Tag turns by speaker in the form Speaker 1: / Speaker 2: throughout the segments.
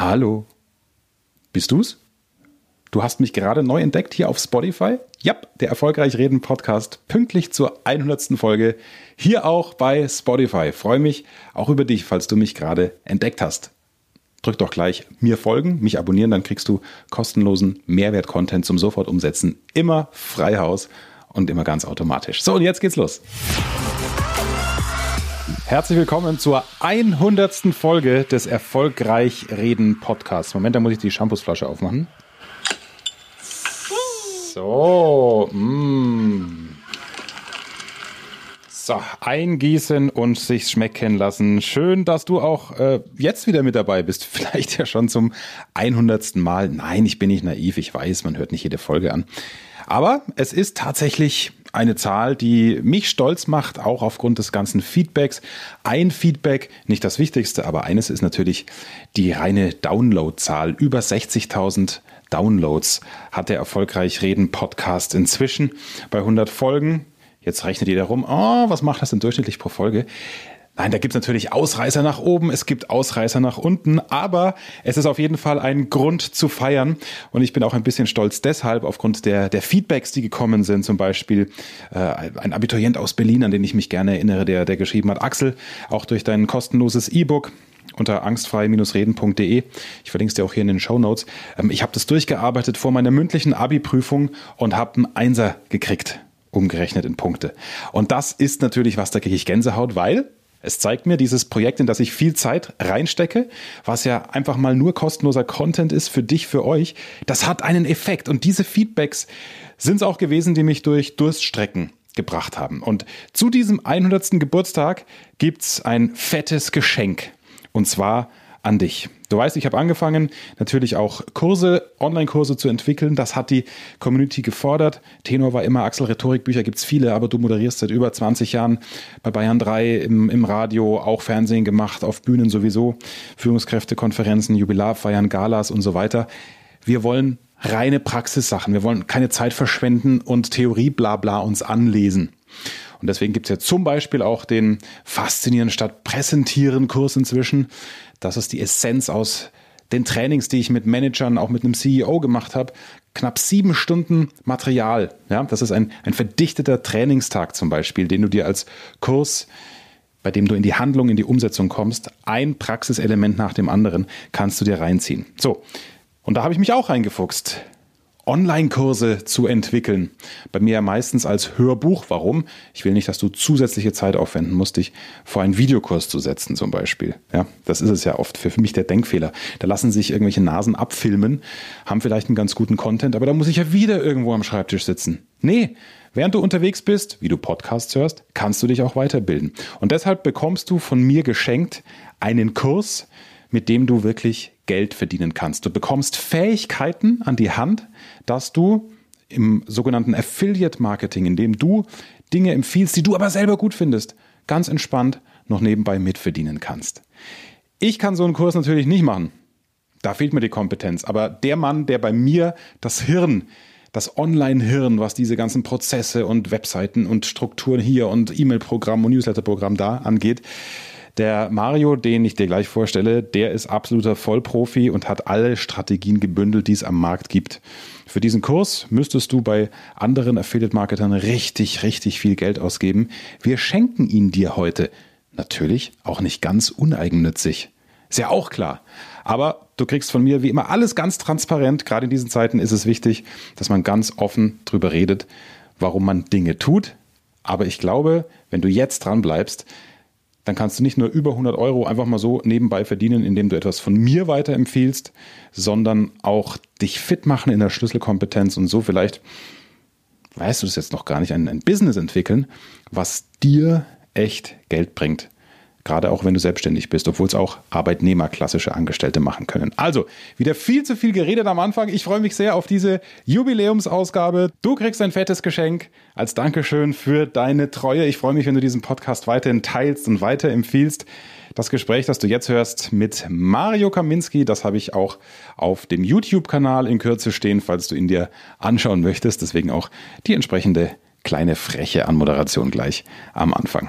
Speaker 1: Hallo. Bist du's? Du hast mich gerade neu entdeckt hier auf Spotify? Ja, der Erfolgreich Reden Podcast pünktlich zur 100. Folge hier auch bei Spotify. Freue mich auch über dich, falls du mich gerade entdeckt hast. Drück doch gleich mir folgen, mich abonnieren, dann kriegst du kostenlosen Mehrwert-Content zum sofort umsetzen. Immer frei Haus und immer ganz automatisch. So, und jetzt geht's los. Herzlich willkommen zur 100. Folge des Erfolgreich Reden Podcasts. Moment, da muss ich die Shampoosflasche aufmachen. So, mm. So, eingießen und sich schmecken lassen. Schön, dass du auch äh, jetzt wieder mit dabei bist. Vielleicht ja schon zum 100. Mal. Nein, ich bin nicht naiv. Ich weiß, man hört nicht jede Folge an. Aber es ist tatsächlich eine Zahl, die mich stolz macht, auch aufgrund des ganzen Feedbacks. Ein Feedback, nicht das Wichtigste, aber eines ist natürlich die reine Downloadzahl. Über 60.000 Downloads hat der erfolgreich Reden Podcast inzwischen bei 100 Folgen. Jetzt rechnet jeder rum, oh, was macht das denn durchschnittlich pro Folge? Nein, da gibt es natürlich Ausreißer nach oben, es gibt Ausreißer nach unten, aber es ist auf jeden Fall ein Grund zu feiern. Und ich bin auch ein bisschen stolz deshalb, aufgrund der, der Feedbacks, die gekommen sind. Zum Beispiel äh, ein Abiturient aus Berlin, an den ich mich gerne erinnere, der, der geschrieben hat, Axel, auch durch dein kostenloses E-Book unter angstfrei-reden.de. Ich verlinke es dir auch hier in den Show Notes. Ähm, ich habe das durchgearbeitet vor meiner mündlichen Abi-Prüfung und habe einen Einser gekriegt umgerechnet in Punkte. Und das ist natürlich was, da kriege ich Gänsehaut, weil es zeigt mir dieses Projekt, in das ich viel Zeit reinstecke, was ja einfach mal nur kostenloser Content ist für dich, für euch, das hat einen Effekt. Und diese Feedbacks sind es auch gewesen, die mich durch Durststrecken gebracht haben. Und zu diesem 100. Geburtstag gibt's ein fettes Geschenk. Und zwar an dich. Du weißt, ich habe angefangen, natürlich auch Kurse, Online-Kurse zu entwickeln. Das hat die Community gefordert. Tenor war immer Axel, Rhetorikbücher gibt es viele, aber du moderierst seit über 20 Jahren bei Bayern 3 im, im Radio, auch Fernsehen gemacht, auf Bühnen sowieso, Führungskräftekonferenzen, Jubilarfeiern, Galas und so weiter. Wir wollen reine Praxissachen. Wir wollen keine Zeit verschwenden und Theorie bla bla uns anlesen. Und deswegen gibt es ja zum Beispiel auch den Faszinieren statt Präsentieren Kurs inzwischen. Das ist die Essenz aus den Trainings, die ich mit Managern, auch mit einem CEO gemacht habe. Knapp sieben Stunden Material. Ja, das ist ein, ein verdichteter Trainingstag zum Beispiel, den du dir als Kurs bei dem du in die Handlung, in die Umsetzung kommst, ein Praxiselement nach dem anderen kannst du dir reinziehen. So, und da habe ich mich auch reingefuchst. Online-Kurse zu entwickeln. Bei mir ja meistens als Hörbuch. Warum? Ich will nicht, dass du zusätzliche Zeit aufwenden musst, dich vor einen Videokurs zu setzen zum Beispiel. Ja, das ist es ja oft für mich der Denkfehler. Da lassen sich irgendwelche Nasen abfilmen, haben vielleicht einen ganz guten Content, aber da muss ich ja wieder irgendwo am Schreibtisch sitzen. Nee, Während du unterwegs bist, wie du Podcasts hörst, kannst du dich auch weiterbilden. Und deshalb bekommst du von mir geschenkt einen Kurs, mit dem du wirklich Geld verdienen kannst. Du bekommst Fähigkeiten an die Hand, dass du im sogenannten Affiliate Marketing, in dem du Dinge empfiehlst, die du aber selber gut findest, ganz entspannt noch nebenbei mitverdienen kannst. Ich kann so einen Kurs natürlich nicht machen. Da fehlt mir die Kompetenz. Aber der Mann, der bei mir das Hirn, das Online-Hirn, was diese ganzen Prozesse und Webseiten und Strukturen hier und E-Mail-Programm und Newsletter-Programm da angeht, der Mario, den ich dir gleich vorstelle, der ist absoluter Vollprofi und hat alle Strategien gebündelt, die es am Markt gibt. Für diesen Kurs müsstest du bei anderen Affiliate-Marketern richtig, richtig viel Geld ausgeben. Wir schenken ihn dir heute. Natürlich auch nicht ganz uneigennützig. Ist ja auch klar. Aber du kriegst von mir wie immer alles ganz transparent. Gerade in diesen Zeiten ist es wichtig, dass man ganz offen drüber redet, warum man Dinge tut. Aber ich glaube, wenn du jetzt dran bleibst, dann kannst du nicht nur über 100 Euro einfach mal so nebenbei verdienen, indem du etwas von mir weiterempfiehlst, sondern auch dich fit machen in der Schlüsselkompetenz und so vielleicht, weißt du das jetzt noch gar nicht, ein, ein Business entwickeln, was dir echt Geld bringt. Gerade auch wenn du selbstständig bist, obwohl es auch Arbeitnehmer, klassische Angestellte machen können. Also, wieder viel zu viel geredet am Anfang. Ich freue mich sehr auf diese Jubiläumsausgabe. Du kriegst ein fettes Geschenk als Dankeschön für deine Treue. Ich freue mich, wenn du diesen Podcast weiterhin teilst und weiterempfiehlst. Das Gespräch, das du jetzt hörst mit Mario Kaminski, das habe ich auch auf dem YouTube-Kanal in Kürze stehen, falls du ihn dir anschauen möchtest. Deswegen auch die entsprechende kleine freche Anmoderation gleich am Anfang.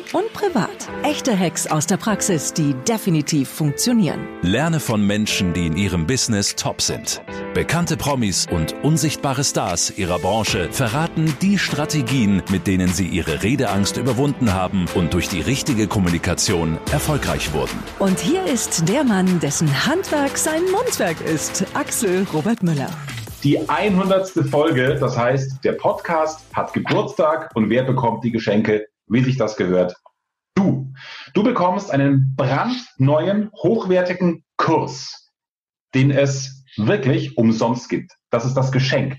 Speaker 2: und privat. Echte Hacks aus der Praxis, die definitiv funktionieren.
Speaker 3: Lerne von Menschen, die in ihrem Business top sind. Bekannte Promis und unsichtbare Stars ihrer Branche verraten die Strategien, mit denen sie ihre Redeangst überwunden haben und durch die richtige Kommunikation erfolgreich wurden.
Speaker 2: Und hier ist der Mann, dessen Handwerk sein Mundwerk ist, Axel Robert Müller.
Speaker 1: Die 100. Folge, das heißt, der Podcast hat Geburtstag und wer bekommt die Geschenke, wie sich das gehört? Du. Du bekommst einen brandneuen, hochwertigen Kurs, den es wirklich umsonst gibt. Das ist das Geschenk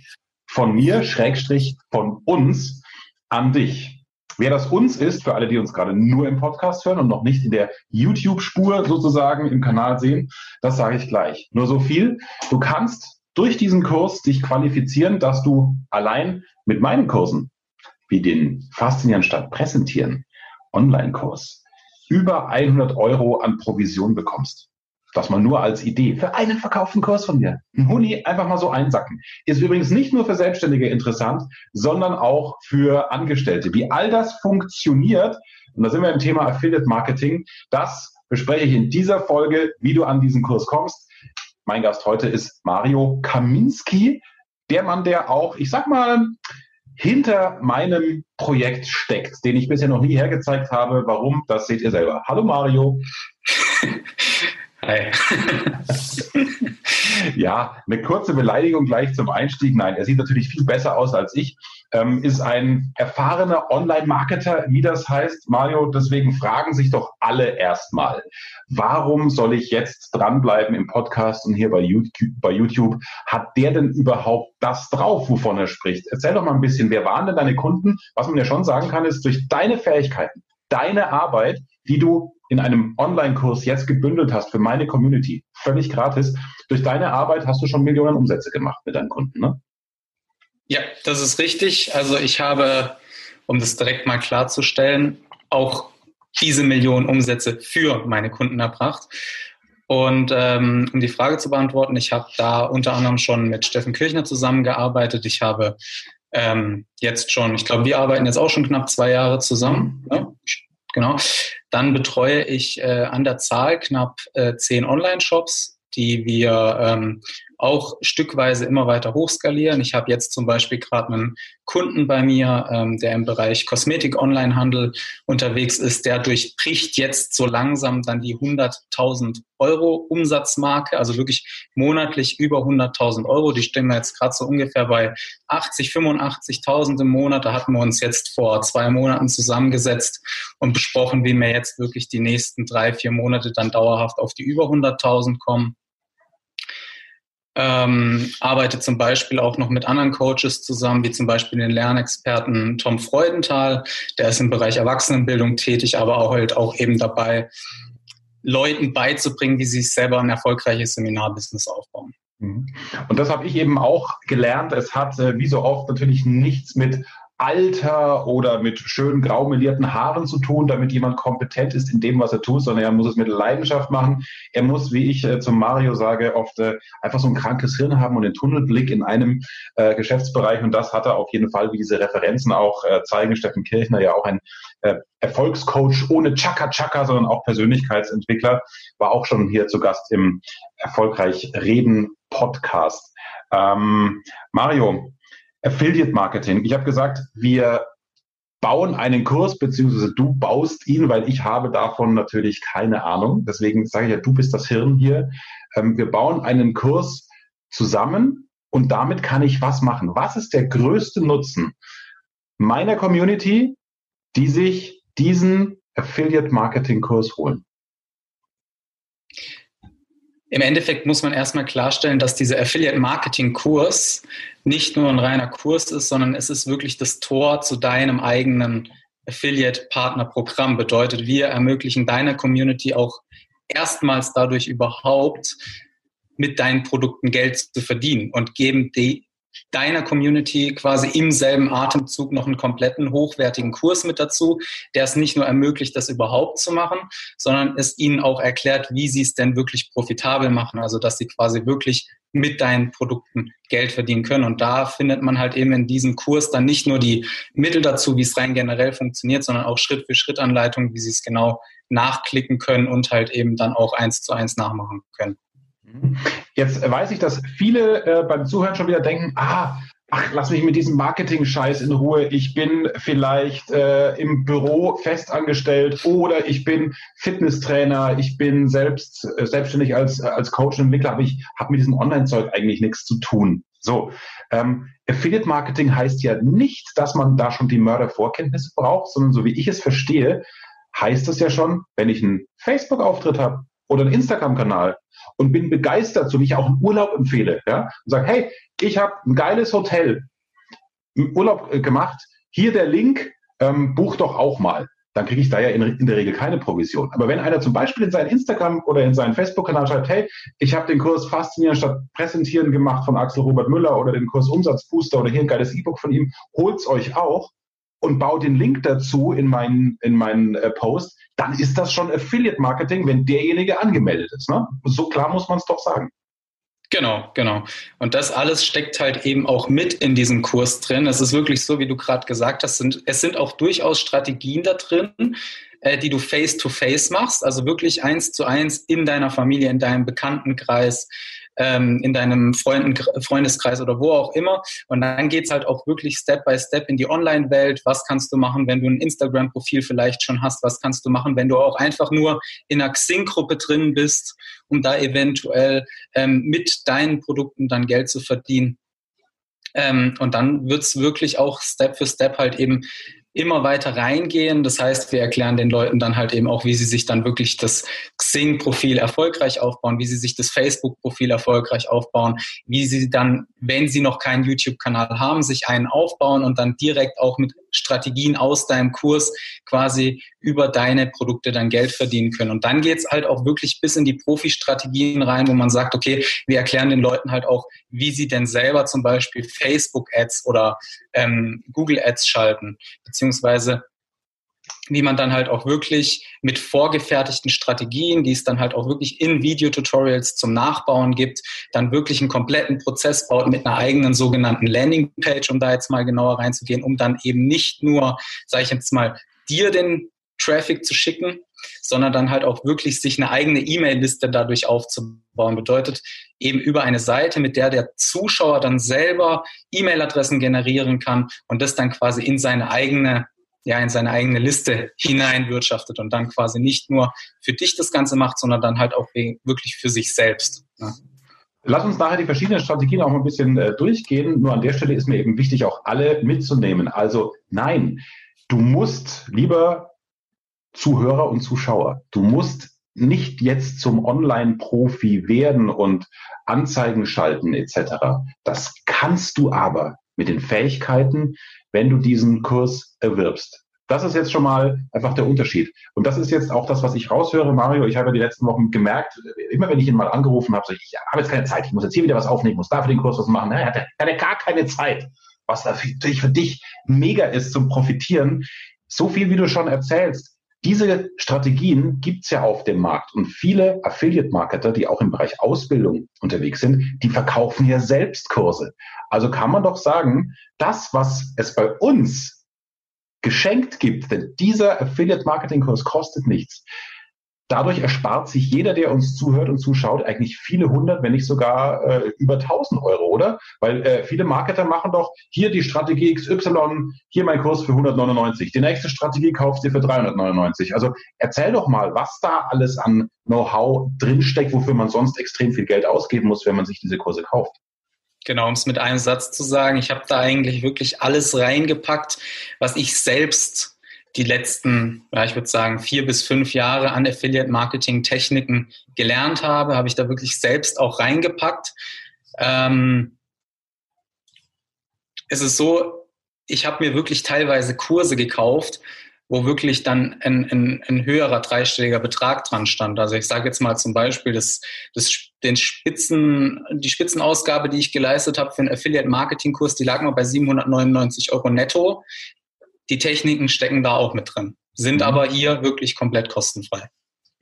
Speaker 1: von mir, Schrägstrich, von uns an dich. Wer das uns ist, für alle, die uns gerade nur im Podcast hören und noch nicht in der YouTube-Spur sozusagen im Kanal sehen, das sage ich gleich. Nur so viel. Du kannst durch diesen Kurs dich qualifizieren, dass du allein mit meinen Kursen, wie den Faszinieren statt Präsentieren, Online-Kurs, über 100 Euro an Provision bekommst. Das mal nur als Idee für einen verkauften Kurs von mir. Ein Huni einfach mal so einsacken. Ist übrigens nicht nur für Selbstständige interessant, sondern auch für Angestellte. Wie all das funktioniert, und da sind wir im Thema Affiliate Marketing, das bespreche ich in dieser Folge, wie du an diesen Kurs kommst. Mein Gast heute ist Mario Kaminski, der Mann, der auch, ich sag mal, hinter meinem Projekt steckt, den ich bisher noch nie hergezeigt habe. Warum? Das seht ihr selber. Hallo Mario. Hi. ja, eine kurze Beleidigung gleich zum Einstieg. Nein, er sieht natürlich viel besser aus als ich. Ähm, ist ein erfahrener Online-Marketer, wie das heißt. Mario, deswegen fragen sich doch alle erstmal, warum soll ich jetzt dranbleiben im Podcast und hier bei YouTube, bei YouTube? Hat der denn überhaupt das drauf, wovon er spricht? Erzähl doch mal ein bisschen, wer waren denn deine Kunden? Was man ja schon sagen kann, ist durch deine Fähigkeiten, deine Arbeit, die du in einem Online-Kurs jetzt gebündelt hast für meine Community, völlig gratis. Durch deine Arbeit hast du schon Millionen Umsätze gemacht mit deinen Kunden, ne?
Speaker 4: Ja, das ist richtig. Also ich habe, um das direkt mal klarzustellen, auch diese Millionen Umsätze für meine Kunden erbracht. Und ähm, um die Frage zu beantworten, ich habe da unter anderem schon mit Steffen Kirchner zusammengearbeitet. Ich habe ähm, jetzt schon, ich glaube, wir arbeiten jetzt auch schon knapp zwei Jahre zusammen. Ne? Genau. Dann betreue ich äh, an der Zahl knapp äh, zehn Online-Shops, die wir ähm, auch stückweise immer weiter hochskalieren. Ich habe jetzt zum Beispiel gerade einen Kunden bei mir, ähm, der im Bereich Kosmetik-Onlinehandel unterwegs ist. Der durchbricht jetzt so langsam dann die 100.000 Euro Umsatzmarke, also wirklich monatlich über 100.000 Euro. Die stehen wir jetzt gerade so ungefähr bei 80, 85.000 im Monat. Da hatten wir uns jetzt vor zwei Monaten zusammengesetzt und besprochen, wie wir jetzt wirklich die nächsten drei, vier Monate dann dauerhaft auf die über 100.000 kommen ähm, arbeite zum Beispiel auch noch mit anderen Coaches zusammen, wie zum Beispiel den Lernexperten Tom Freudenthal, der ist im Bereich Erwachsenenbildung tätig, aber auch halt auch eben dabei, Leuten beizubringen, wie sie sich selber ein erfolgreiches Seminarbusiness aufbauen.
Speaker 1: Mhm. Und das habe ich eben auch gelernt. Es hat äh, wie so oft natürlich nichts mit Alter oder mit schön graumelierten Haaren zu tun, damit jemand kompetent ist in dem, was er tut, sondern er muss es mit Leidenschaft machen. Er muss, wie ich äh, zum Mario sage, oft äh, einfach so ein krankes Hirn haben und den Tunnelblick in einem äh, Geschäftsbereich. Und das hat er auf jeden Fall, wie diese Referenzen auch äh, zeigen. Steffen Kirchner ja auch ein äh, Erfolgscoach ohne Chaka-Chaka, sondern auch Persönlichkeitsentwickler, war auch schon hier zu Gast im Erfolgreich Reden Podcast. Ähm, Mario, Affiliate Marketing. Ich habe gesagt, wir bauen einen Kurs, beziehungsweise du baust ihn, weil ich habe davon natürlich keine Ahnung. Deswegen sage ich ja, du bist das Hirn hier. Ähm, wir bauen einen Kurs zusammen und damit kann ich was machen. Was ist der größte Nutzen meiner Community, die sich diesen Affiliate Marketing Kurs holen?
Speaker 4: Im Endeffekt muss man erstmal klarstellen, dass dieser Affiliate Marketing Kurs nicht nur ein reiner Kurs ist, sondern es ist wirklich das Tor zu deinem eigenen Affiliate Partner Programm. Bedeutet, wir ermöglichen deiner Community auch erstmals dadurch überhaupt mit deinen Produkten Geld zu verdienen und geben die, deiner Community quasi im selben Atemzug noch einen kompletten hochwertigen Kurs mit dazu, der es nicht nur ermöglicht, das überhaupt zu machen, sondern es ihnen auch erklärt, wie sie es denn wirklich profitabel machen, also dass sie quasi wirklich mit deinen Produkten Geld verdienen können. Und da findet man halt eben in diesem Kurs dann nicht nur die Mittel dazu, wie es rein generell funktioniert, sondern auch Schritt für Schritt Anleitungen, wie sie es genau nachklicken können und halt eben dann auch eins zu eins nachmachen können.
Speaker 1: Jetzt weiß ich, dass viele äh, beim Zuhören schon wieder denken, ah, ach, lass mich mit diesem Marketing-Scheiß in Ruhe. Ich bin vielleicht äh, im Büro festangestellt oder ich bin Fitnesstrainer, ich bin selbst äh, selbstständig als, als Coach und Entwickler, aber ich habe mit diesem Online-Zeug eigentlich nichts zu tun. So, ähm, Affiliate Marketing heißt ja nicht, dass man da schon die Mördervorkenntnisse braucht, sondern so wie ich es verstehe, heißt es ja schon, wenn ich einen Facebook-Auftritt habe oder einen Instagram-Kanal und bin begeistert, so wie ich auch einen Urlaub empfehle, ja, und sage, hey, ich habe ein geiles Hotel im Urlaub äh, gemacht, hier der Link, ähm, buch doch auch mal. Dann kriege ich da ja in, in, der Regel keine Provision. Aber wenn einer zum Beispiel in seinen Instagram oder in seinen Facebook-Kanal schreibt, hey, ich habe den Kurs Faszinieren statt Präsentieren gemacht von Axel Robert Müller oder den Kurs Umsatzbooster oder hier ein geiles E-Book von ihm, holt's euch auch und baut den Link dazu in meinen, in meinen äh, Post, dann ist das schon Affiliate Marketing, wenn derjenige angemeldet ist. Ne? So klar muss man es doch sagen.
Speaker 4: Genau, genau. Und das alles steckt halt eben auch mit in diesem Kurs drin. Es ist wirklich so, wie du gerade gesagt hast, sind, es sind auch durchaus Strategien da drin, äh, die du face-to-face -face machst, also wirklich eins zu eins in deiner Familie, in deinem Bekanntenkreis, ähm, in deinem Freunden, Freundeskreis oder wo auch immer. Und dann geht's halt auch wirklich Step by Step in die Online-Welt. Was kannst du machen, wenn du ein Instagram-Profil vielleicht schon hast? Was kannst du machen, wenn du auch einfach nur in einer Xing-Gruppe drin bist, um da eventuell ähm, mit deinen Produkten dann Geld zu verdienen? Ähm, und dann wird's wirklich auch Step für Step halt eben immer weiter reingehen. Das heißt, wir erklären den Leuten dann halt eben auch, wie sie sich dann wirklich das Xing-Profil erfolgreich aufbauen, wie sie sich das Facebook-Profil erfolgreich aufbauen, wie sie dann, wenn sie noch keinen YouTube-Kanal haben, sich einen aufbauen und dann direkt auch mit Strategien aus deinem Kurs quasi über deine Produkte dann Geld verdienen können. Und dann geht's halt auch wirklich bis in die Profi-Strategien rein, wo man sagt, okay, wir erklären den Leuten halt auch, wie sie denn selber zum Beispiel Facebook-Ads oder ähm, Google-Ads schalten, beziehungsweise wie man dann halt auch wirklich mit vorgefertigten Strategien, die es dann halt auch wirklich in Videotutorials zum Nachbauen gibt, dann wirklich einen kompletten Prozess baut mit einer eigenen sogenannten Landingpage, um da jetzt mal genauer reinzugehen, um dann eben nicht nur, sage ich jetzt mal, dir den Traffic zu schicken, sondern dann halt auch wirklich sich eine eigene E-Mail-Liste dadurch aufzubauen. Bedeutet eben über eine Seite, mit der der Zuschauer dann selber E-Mail-Adressen generieren kann und das dann quasi in seine eigene ja in seine eigene Liste hineinwirtschaftet und dann quasi nicht nur für dich das Ganze macht, sondern dann halt auch wirklich für sich selbst. Ja.
Speaker 1: Lass uns nachher die verschiedenen Strategien auch mal ein bisschen äh, durchgehen. Nur an der Stelle ist mir eben wichtig, auch alle mitzunehmen. Also nein, du musst, lieber Zuhörer und Zuschauer, du musst nicht jetzt zum Online-Profi werden und Anzeigen schalten etc. Das kannst du aber mit den Fähigkeiten, wenn du diesen Kurs erwirbst. Das ist jetzt schon mal einfach der Unterschied. Und das ist jetzt auch das, was ich raushöre, Mario. Ich habe ja die letzten Wochen gemerkt, immer wenn ich ihn mal angerufen habe, so ich habe jetzt keine Zeit, ich muss jetzt hier wieder was aufnehmen, muss da für den Kurs was machen. Er hatte, hatte gar keine Zeit. Was natürlich für dich mega ist zum Profitieren. So viel, wie du schon erzählst, diese Strategien gibt's ja auf dem Markt und viele Affiliate-Marketer, die auch im Bereich Ausbildung unterwegs sind, die verkaufen ja selbst Kurse. Also kann man doch sagen, das, was es bei uns geschenkt gibt, denn dieser Affiliate-Marketing-Kurs kostet nichts, Dadurch erspart sich jeder, der uns zuhört und zuschaut, eigentlich viele hundert, wenn nicht sogar äh, über tausend Euro, oder? Weil äh, viele Marketer machen doch hier die Strategie XY, hier mein Kurs für 199. Die nächste Strategie kaufst du für 399. Also erzähl doch mal, was da alles an Know-how drinsteckt, wofür man sonst extrem viel Geld ausgeben muss, wenn man sich diese Kurse kauft.
Speaker 4: Genau, um es mit einem Satz zu sagen, ich habe da eigentlich wirklich alles reingepackt, was ich selbst die letzten, ja, ich würde sagen, vier bis fünf Jahre an Affiliate-Marketing-Techniken gelernt habe, habe ich da wirklich selbst auch reingepackt. Ähm, es ist so, ich habe mir wirklich teilweise Kurse gekauft, wo wirklich dann ein, ein, ein höherer dreistelliger Betrag dran stand. Also ich sage jetzt mal zum Beispiel das, das, den Spitzen, die Spitzenausgabe, die ich geleistet habe für einen Affiliate-Marketing-Kurs, die lag mal bei 799 Euro netto. Die Techniken stecken da auch mit drin, sind mhm. aber hier wirklich komplett kostenfrei.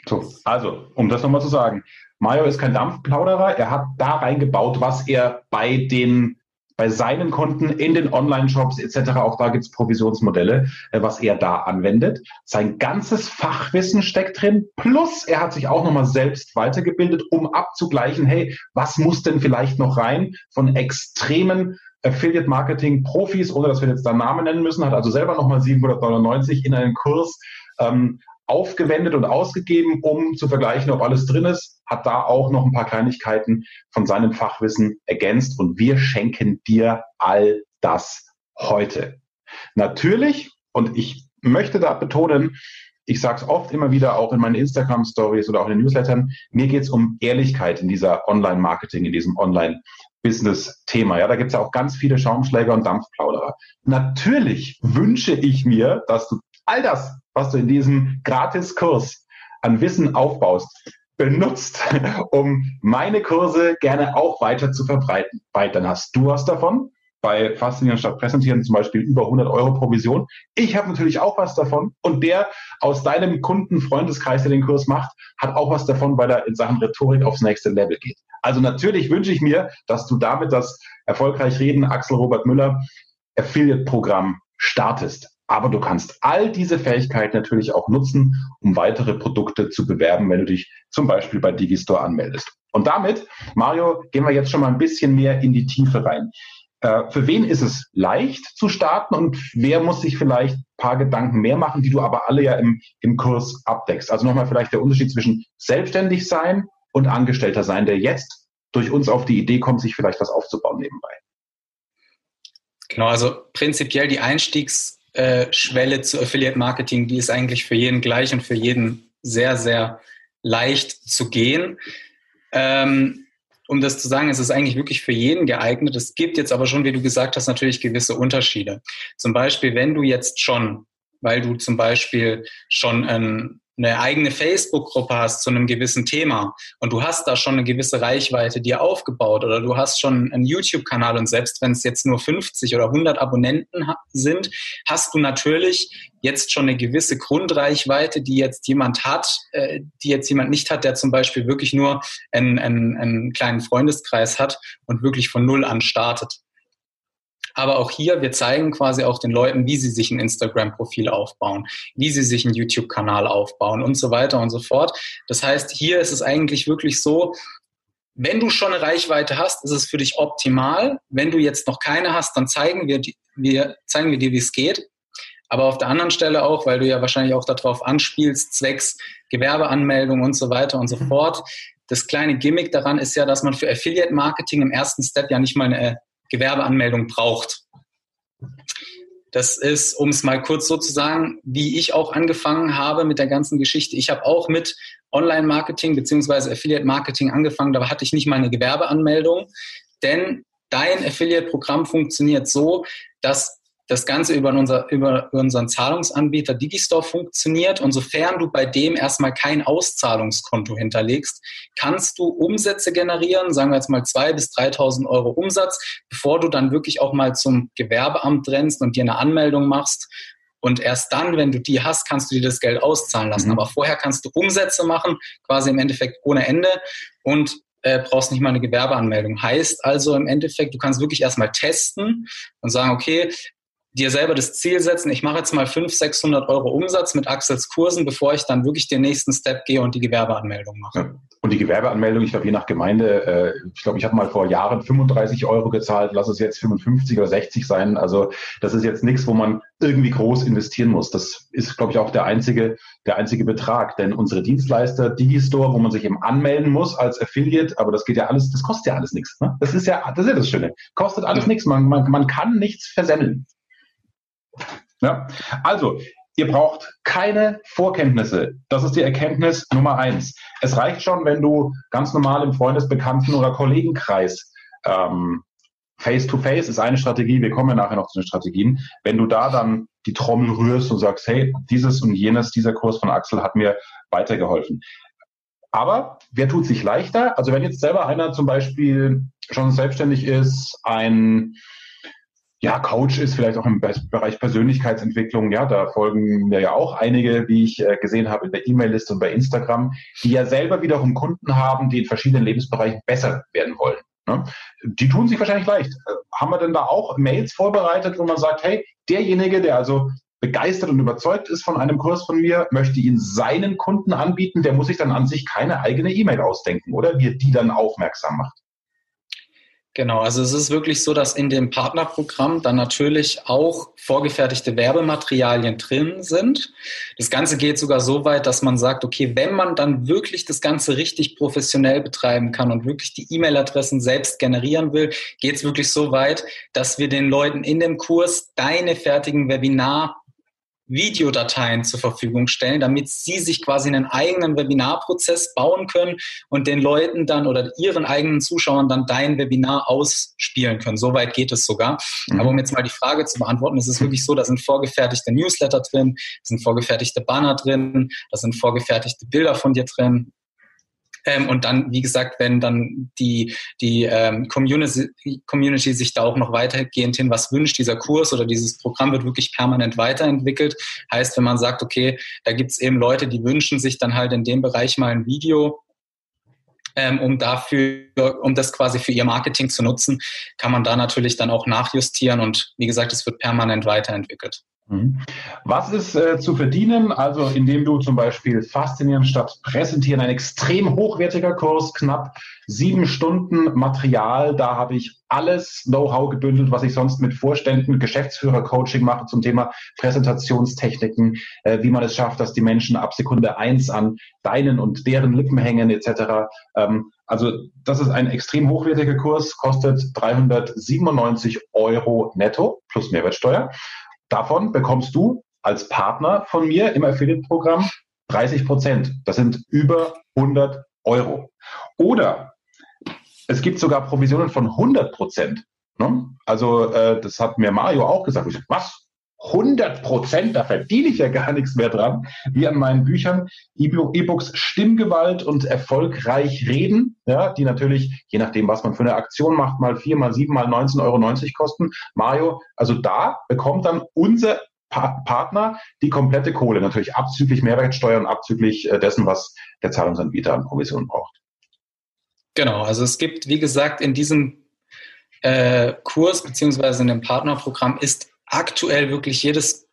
Speaker 1: So, also, um das nochmal zu sagen, Mario ist kein Dampfplauderer, er hat da reingebaut, was er bei den bei seinen Kunden in den Online-Shops etc. Auch da gibt es Provisionsmodelle, äh, was er da anwendet. Sein ganzes Fachwissen steckt drin. Plus er hat sich auch nochmal selbst weitergebildet, um abzugleichen, hey, was muss denn vielleicht noch rein von extremen Affiliate-Marketing-Profis, ohne dass wir jetzt da Namen nennen müssen, hat also selber nochmal 799 in einen Kurs ähm, aufgewendet und ausgegeben, um zu vergleichen, ob alles drin ist, hat da auch noch ein paar Kleinigkeiten von seinem Fachwissen ergänzt und wir schenken dir all das heute. Natürlich, und ich möchte da betonen, ich sage es oft immer wieder, auch in meinen Instagram-Stories oder auch in den Newslettern, mir geht es um Ehrlichkeit in dieser Online-Marketing, in diesem Online-Business-Thema. Ja, da gibt es ja auch ganz viele Schaumschläger und Dampfplauderer. Natürlich wünsche ich mir, dass du all das, was du in diesem Gratiskurs an Wissen aufbaust, benutzt, um meine Kurse gerne auch weiter zu verbreiten. Weil dann hast du was davon. Bei Faszinieren statt Präsentieren zum Beispiel über 100 Euro Provision. Ich habe natürlich auch was davon. Und der aus deinem Kundenfreundeskreis, der den Kurs macht, hat auch was davon, weil er in Sachen Rhetorik aufs nächste Level geht. Also natürlich wünsche ich mir, dass du damit das erfolgreich reden, Axel Robert Müller Affiliate-Programm startest. Aber du kannst all diese Fähigkeiten natürlich auch nutzen, um weitere Produkte zu bewerben, wenn du dich zum Beispiel bei Digistore anmeldest. Und damit, Mario, gehen wir jetzt schon mal ein bisschen mehr in die Tiefe rein. Äh, für wen ist es leicht zu starten und wer muss sich vielleicht paar Gedanken mehr machen, die du aber alle ja im, im Kurs abdeckst? Also nochmal vielleicht der Unterschied zwischen selbstständig sein und Angestellter sein, der jetzt durch uns auf die Idee kommt, sich vielleicht was aufzubauen nebenbei.
Speaker 4: Genau, also prinzipiell die Einstiegs äh, Schwelle zu Affiliate Marketing, die ist eigentlich für jeden gleich und für jeden sehr, sehr leicht zu gehen. Ähm, um das zu sagen, es ist eigentlich wirklich für jeden geeignet. Es gibt jetzt aber schon, wie du gesagt hast, natürlich gewisse Unterschiede. Zum Beispiel, wenn du jetzt schon, weil du zum Beispiel schon ein eine eigene Facebook-Gruppe hast zu einem gewissen Thema und du hast da schon eine gewisse Reichweite dir aufgebaut oder du hast schon einen YouTube-Kanal und selbst wenn es jetzt nur 50 oder 100 Abonnenten sind, hast du natürlich jetzt schon eine gewisse Grundreichweite, die jetzt jemand hat, äh, die jetzt jemand nicht hat, der zum Beispiel wirklich nur einen, einen, einen kleinen Freundeskreis hat und wirklich von Null an startet. Aber auch hier, wir zeigen quasi auch den Leuten, wie sie sich ein Instagram-Profil aufbauen, wie sie sich einen YouTube-Kanal aufbauen und so weiter und so fort. Das heißt, hier ist es eigentlich wirklich so, wenn du schon eine Reichweite hast, ist es für dich optimal. Wenn du jetzt noch keine hast, dann zeigen wir, wir, zeigen wir dir, wie es geht. Aber auf der anderen Stelle auch, weil du ja wahrscheinlich auch darauf anspielst, zwecks Gewerbeanmeldung und so weiter und so mhm. fort. Das kleine Gimmick daran ist ja, dass man für Affiliate Marketing im ersten Step ja nicht mal eine Gewerbeanmeldung braucht. Das ist, um es mal kurz so zu sagen, wie ich auch angefangen habe mit der ganzen Geschichte. Ich habe auch mit Online-Marketing beziehungsweise Affiliate-Marketing angefangen. Da hatte ich nicht mal eine Gewerbeanmeldung, denn dein Affiliate-Programm funktioniert so, dass das Ganze über, unser, über unseren Zahlungsanbieter Digistore funktioniert. Und sofern du bei dem erstmal kein Auszahlungskonto hinterlegst, kannst du Umsätze generieren, sagen wir jetzt mal 2.000 bis 3.000 Euro Umsatz, bevor du dann wirklich auch mal zum Gewerbeamt rennst und dir eine Anmeldung machst. Und erst dann, wenn du die hast, kannst du dir das Geld auszahlen lassen. Mhm. Aber vorher kannst du Umsätze machen, quasi im Endeffekt ohne Ende. Und äh, brauchst nicht mal eine Gewerbeanmeldung. Heißt also im Endeffekt, du kannst wirklich erstmal testen und sagen, okay, dir selber das Ziel setzen, ich mache jetzt mal 500, 600 Euro Umsatz mit Axels Kursen, bevor ich dann wirklich den nächsten Step gehe und die Gewerbeanmeldung mache. Ja.
Speaker 1: Und die Gewerbeanmeldung, ich glaube, je nach Gemeinde, äh, ich glaube, ich habe mal vor Jahren 35 Euro gezahlt, lass es jetzt 55 oder 60 sein. Also das ist jetzt nichts, wo man irgendwie groß investieren muss. Das ist, glaube ich, auch der einzige, der einzige Betrag. Denn unsere Dienstleister, Digistore, wo man sich eben anmelden muss als Affiliate, aber das geht ja alles, das kostet ja alles nichts. Ne? Das ist ja, das ist ja das Schöne. Kostet alles nichts. Man, man, man kann nichts versemmeln. Ja? Also, ihr braucht keine Vorkenntnisse. Das ist die Erkenntnis Nummer eins. Es reicht schon, wenn du ganz normal im Freundesbekannten- oder Kollegenkreis ähm, Face-to-Face -face ist eine Strategie, wir kommen ja nachher noch zu den Strategien. Wenn du da dann die Trommel rührst und sagst, hey, dieses und jenes, dieser Kurs von Axel hat mir weitergeholfen. Aber wer tut sich leichter? Also wenn jetzt selber einer zum Beispiel schon selbstständig ist, ein ja, Coach ist vielleicht auch im Bereich Persönlichkeitsentwicklung. Ja, da folgen mir ja auch einige, wie ich äh, gesehen habe in der E-Mail-Liste und bei Instagram, die ja selber wiederum Kunden haben, die in verschiedenen Lebensbereichen besser werden wollen. Ne? Die tun sich wahrscheinlich leicht. Äh, haben wir denn da auch Mails vorbereitet, wo man sagt, hey, derjenige, der also begeistert und überzeugt ist von einem Kurs von mir, möchte ihn seinen Kunden anbieten, der muss sich dann an sich keine eigene E-Mail ausdenken, oder? Wie er die dann aufmerksam macht.
Speaker 4: Genau, also es ist wirklich so, dass in dem Partnerprogramm dann natürlich auch vorgefertigte Werbematerialien drin sind. Das Ganze geht sogar so weit, dass man sagt, okay, wenn man dann wirklich das Ganze richtig professionell betreiben kann und wirklich die E-Mail-Adressen selbst generieren will, geht es wirklich so weit, dass wir den Leuten in dem Kurs deine fertigen Webinar Videodateien zur Verfügung stellen, damit sie sich quasi einen eigenen Webinarprozess bauen können und den Leuten dann oder ihren eigenen Zuschauern dann dein Webinar ausspielen können. Soweit geht es sogar. Mhm. Aber um jetzt mal die Frage zu beantworten, ist es wirklich so, da sind vorgefertigte Newsletter drin, da sind vorgefertigte Banner drin, da sind vorgefertigte Bilder von dir drin, ähm, und dann, wie gesagt, wenn dann die, die ähm, Community, Community sich da auch noch weitergehend hin was wünscht, dieser Kurs oder dieses Programm wird wirklich permanent weiterentwickelt. Heißt, wenn man sagt, okay, da gibt es eben Leute, die wünschen sich dann halt in dem Bereich mal ein Video, ähm, um dafür, um das quasi für ihr Marketing zu nutzen, kann man da natürlich dann auch nachjustieren und wie gesagt, es wird permanent weiterentwickelt.
Speaker 1: Mhm. Was ist äh, zu verdienen? Also indem du zum Beispiel Faszinieren statt Präsentieren, ein extrem hochwertiger Kurs, knapp sieben Stunden Material. Da habe ich alles Know-how gebündelt, was ich sonst mit Vorständen, Geschäftsführer-Coaching mache zum Thema Präsentationstechniken, äh, wie man es schafft, dass die Menschen ab Sekunde eins an deinen und deren Lippen hängen etc. Ähm, also das ist ein extrem hochwertiger Kurs, kostet 397 Euro netto plus Mehrwertsteuer. Davon bekommst du als Partner von mir im Affiliate-Programm 30 Prozent. Das sind über 100 Euro. Oder es gibt sogar Provisionen von 100 Prozent. Ne? Also äh, das hat mir Mario auch gesagt. Ich was? 100 Prozent, da verdiene ich ja gar nichts mehr dran, wie an meinen Büchern, E-Books Stimmgewalt und erfolgreich reden, ja, die natürlich, je nachdem, was man für eine Aktion macht, mal vier, mal sieben, mal 19,90 Euro kosten. Mario, also da bekommt dann unser pa Partner die komplette Kohle, natürlich abzüglich Mehrwertsteuer und abzüglich äh, dessen, was der Zahlungsanbieter an Provision braucht.
Speaker 4: Genau, also es gibt, wie gesagt, in diesem äh, Kurs beziehungsweise in dem Partnerprogramm ist aktuell wirklich jedes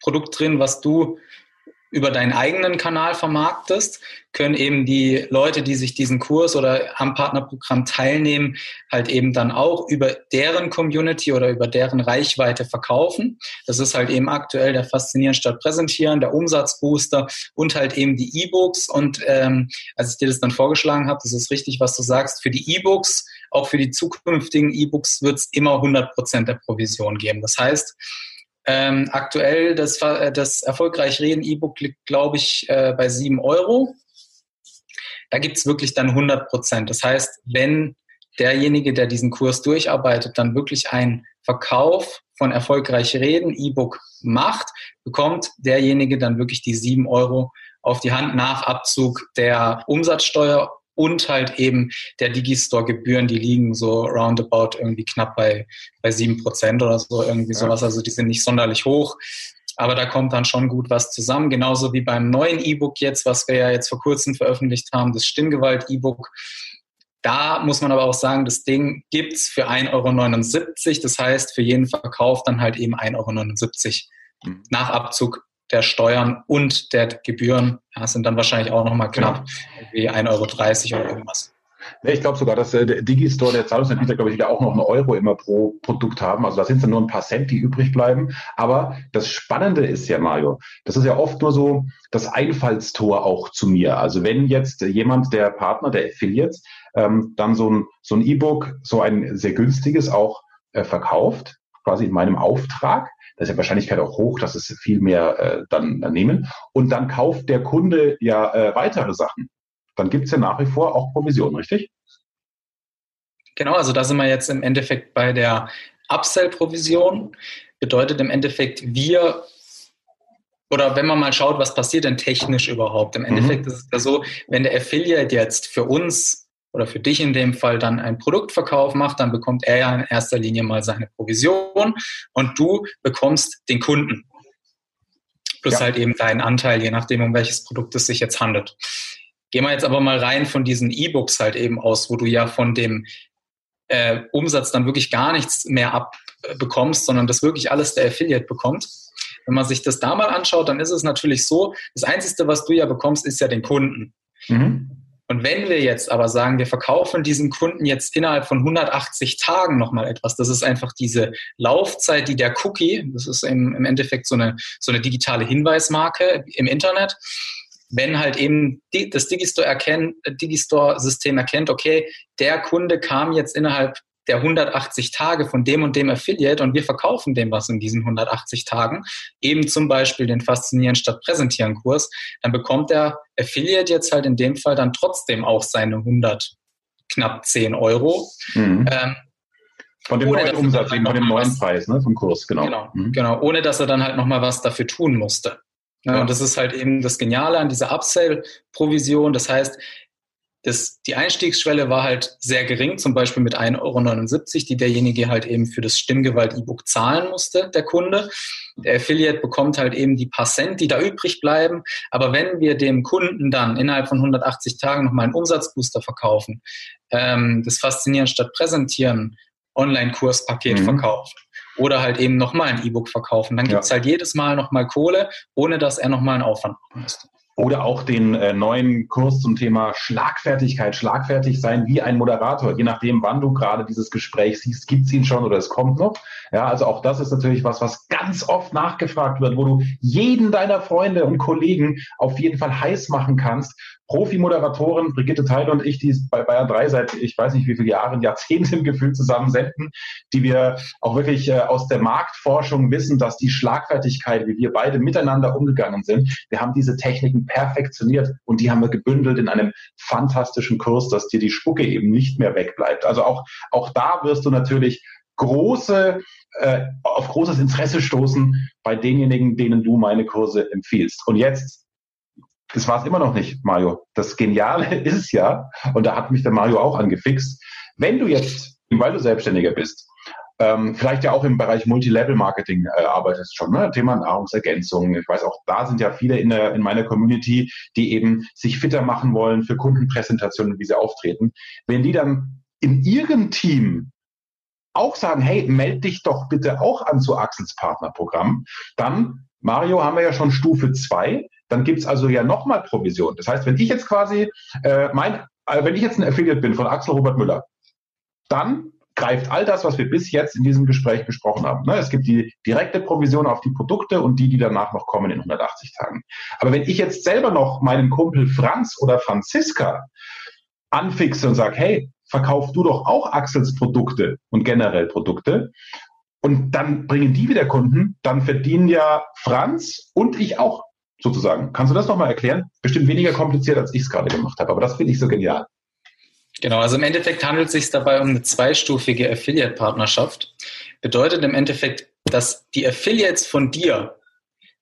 Speaker 4: Produkt drin, was du über deinen eigenen Kanal vermarktest, können eben die Leute, die sich diesen Kurs oder am Partnerprogramm teilnehmen, halt eben dann auch über deren Community oder über deren Reichweite verkaufen. Das ist halt eben aktuell der Faszinieren statt Präsentieren, der Umsatzbooster und halt eben die E-Books. Und ähm, als ich dir das dann vorgeschlagen habe, das ist richtig, was du sagst, für die E-Books, auch für die zukünftigen E-Books wird es immer 100 Prozent der Provision geben. Das heißt, ähm, aktuell das, äh, das Erfolgreich Reden E-Book liegt, glaube ich, äh, bei 7 Euro. Da gibt es wirklich dann 100 Prozent. Das heißt, wenn derjenige, der diesen Kurs durcharbeitet, dann wirklich einen Verkauf von Erfolgreich Reden E-Book macht, bekommt derjenige dann wirklich die 7 Euro auf die Hand nach Abzug der Umsatzsteuer und halt eben der Digistore-Gebühren, die liegen so roundabout irgendwie knapp bei, bei 7% oder so, irgendwie sowas. Also die sind nicht sonderlich hoch. Aber da kommt dann schon gut was zusammen. Genauso wie beim neuen E-Book jetzt, was wir ja jetzt vor kurzem veröffentlicht haben, das Stimmgewalt-E-Book. Da muss man aber auch sagen, das Ding gibt es für 1,79 Euro. Das heißt, für jeden Verkauf dann halt eben 1,79 Euro mhm. nach Abzug der Steuern und der Gebühren ja, sind dann wahrscheinlich auch nochmal knapp genau. wie 1,30 Euro oder irgendwas.
Speaker 1: Ich glaube sogar, dass äh, der Digistore, der Zahlungsanbieter, glaube ich, wieder auch noch einen Euro immer pro Produkt haben. Also da sind es dann nur ein paar Cent, die übrig bleiben. Aber das Spannende ist ja, Mario, das ist ja oft nur so das Einfallstor auch zu mir. Also wenn jetzt jemand, der Partner, der Affiliates, ähm, dann so ein so ein E-Book, so ein sehr günstiges auch äh, verkauft, quasi in meinem Auftrag, da ist die Wahrscheinlichkeit auch hoch, dass es viel mehr äh, dann, dann nehmen. Und dann kauft der Kunde ja äh, weitere Sachen. Dann gibt es ja nach wie vor auch Provision, richtig?
Speaker 4: Genau, also da sind wir jetzt im Endeffekt bei der Upsell-Provision. Bedeutet im Endeffekt, wir oder wenn man mal schaut, was passiert denn technisch überhaupt? Im Endeffekt mhm. ist es ja so, wenn der Affiliate jetzt für uns oder für dich in dem Fall dann einen Produktverkauf macht, dann bekommt er ja in erster Linie mal seine Provision und du bekommst den Kunden. Plus ja. halt eben deinen Anteil, je nachdem, um welches Produkt es sich jetzt handelt. Gehen wir jetzt aber mal rein von diesen E-Books halt eben aus, wo du ja von dem äh, Umsatz dann wirklich gar nichts mehr abbekommst, sondern das wirklich alles der Affiliate bekommt. Wenn man sich das da mal anschaut, dann ist es natürlich so, das Einzige, was du ja bekommst, ist ja den Kunden. Mhm. Und wenn wir jetzt aber sagen, wir verkaufen diesen Kunden jetzt innerhalb von 180 Tagen nochmal etwas, das ist einfach diese Laufzeit, die der Cookie, das ist im, im Endeffekt so eine, so eine digitale Hinweismarke im Internet, wenn halt eben das Digistore-System Digistore erkennt, okay, der Kunde kam jetzt innerhalb der 180 Tage von dem und dem Affiliate und wir verkaufen dem was in diesen 180 Tagen, eben zum Beispiel den Faszinieren statt Präsentieren Kurs, dann bekommt der Affiliate jetzt halt in dem Fall dann trotzdem auch seine 100 knapp 10 Euro.
Speaker 1: Mhm. Ähm, von dem neuen Umsatz, von dem neuen was, Preis, ne, vom Kurs, genau.
Speaker 4: Genau, mhm. genau, ohne dass er dann halt nochmal was dafür tun musste. Ja. Und das ist halt eben das Geniale an dieser Upsell-Provision. Das heißt, das, die Einstiegsschwelle war halt sehr gering, zum Beispiel mit 1,79 Euro, die derjenige halt eben für das Stimmgewalt-E-Book zahlen musste, der Kunde. Der Affiliate bekommt halt eben die paar Cent, die da übrig bleiben. Aber wenn wir dem Kunden dann innerhalb von 180 Tagen nochmal einen Umsatzbooster verkaufen, ähm, das Faszinieren statt Präsentieren, Online-Kurspaket mhm. verkaufen oder halt eben nochmal ein E-Book verkaufen, dann gibt's ja. halt jedes Mal nochmal Kohle, ohne dass er nochmal einen Aufwand machen müsste.
Speaker 1: Oder auch den äh, neuen Kurs zum Thema Schlagfertigkeit, schlagfertig sein wie ein Moderator. Je nachdem, wann du gerade dieses Gespräch siehst, gibt's ihn schon oder es kommt noch. Ja, also auch das ist natürlich was, was ganz oft nachgefragt wird, wo du jeden deiner Freunde und Kollegen auf jeden Fall heiß machen kannst, Profi-Moderatorin Brigitte Teile und ich, die bei Bayern 3 seit ich weiß nicht wie viele Jahren, Jahrzehnten gefühlt zusammen senden, die wir auch wirklich äh, aus der Marktforschung wissen, dass die Schlagfertigkeit, wie wir beide miteinander umgegangen sind, wir haben diese Techniken perfektioniert und die haben wir gebündelt in einem fantastischen Kurs, dass dir die Spucke eben nicht mehr wegbleibt. Also auch, auch da wirst du natürlich große äh, auf großes Interesse stoßen bei denjenigen, denen du meine Kurse empfiehlst. Und jetzt das war es immer noch nicht, Mario. Das Geniale ist ja, und da hat mich der Mario auch angefixt, wenn du jetzt, weil du Selbstständiger bist, ähm, vielleicht ja auch im Bereich Multilevel-Marketing äh, arbeitest schon, ne? Thema Nahrungsergänzung. Ich weiß auch, da sind ja viele in, der, in meiner Community, die eben sich fitter machen wollen für Kundenpräsentationen, wie sie auftreten. Wenn die dann in ihrem Team auch sagen, hey, meld dich doch bitte auch an zu Axels Partnerprogramm, dann, Mario, haben wir ja schon Stufe zwei dann gibt's also ja nochmal Provision. Das heißt, wenn ich jetzt quasi äh, mein, äh, wenn ich jetzt ein Affiliate bin von Axel Robert Müller, dann greift all das, was wir bis jetzt in diesem Gespräch besprochen haben. Ne? Es gibt die direkte Provision auf die Produkte und die, die danach noch kommen in 180 Tagen. Aber wenn ich jetzt selber noch meinen Kumpel Franz oder Franziska anfixe und sage, hey, verkauf du doch auch Axels Produkte und generell Produkte, und dann bringen die wieder Kunden, dann verdienen ja Franz und ich auch sozusagen. Kannst du das nochmal erklären? Bestimmt weniger kompliziert, als ich es gerade gemacht habe, aber das finde ich so genial.
Speaker 4: Genau, also im Endeffekt handelt es sich dabei um eine zweistufige Affiliate-Partnerschaft. Bedeutet im Endeffekt, dass die Affiliates von dir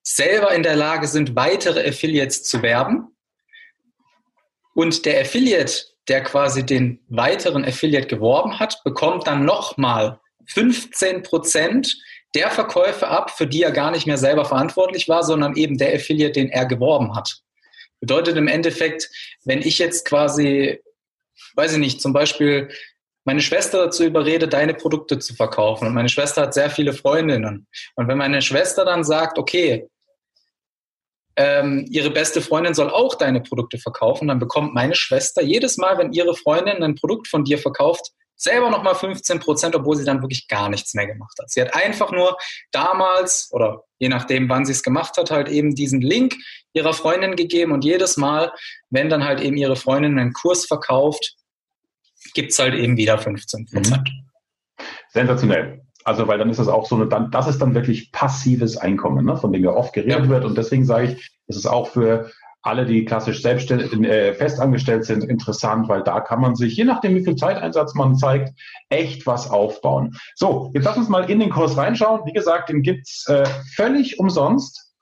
Speaker 4: selber in der Lage sind, weitere Affiliates zu werben. Und der Affiliate, der quasi den weiteren Affiliate geworben hat, bekommt dann nochmal 15 Prozent der Verkäufe ab, für die er gar nicht mehr selber verantwortlich war, sondern eben der Affiliate, den er geworben hat. Bedeutet im Endeffekt, wenn ich jetzt quasi, weiß ich nicht, zum Beispiel meine Schwester dazu überrede, deine Produkte zu verkaufen. Und meine Schwester hat sehr viele Freundinnen. Und wenn meine Schwester dann sagt, okay, ähm, ihre beste Freundin soll auch deine Produkte verkaufen, dann bekommt meine Schwester jedes Mal, wenn ihre Freundin ein Produkt von dir verkauft, selber nochmal 15 Prozent, obwohl sie dann wirklich gar nichts mehr gemacht hat. Sie hat einfach nur damals oder je nachdem, wann sie es gemacht hat, halt eben diesen Link ihrer Freundin gegeben und jedes Mal, wenn dann halt eben ihre Freundin einen Kurs verkauft, gibt's halt eben wieder 15 Prozent.
Speaker 1: Mhm. Sensationell. Also, weil dann ist das auch so eine, dann, das ist dann wirklich passives Einkommen, ne, von dem ja oft geredet ja. wird. Und deswegen sage ich, es ist auch für alle, die klassisch selbstständig, äh, festangestellt sind, interessant, weil da kann man sich, je nachdem, wie viel Zeiteinsatz man zeigt, echt was aufbauen. So, jetzt lass uns mal in den Kurs reinschauen. Wie gesagt, den gibt's äh, völlig umsonst.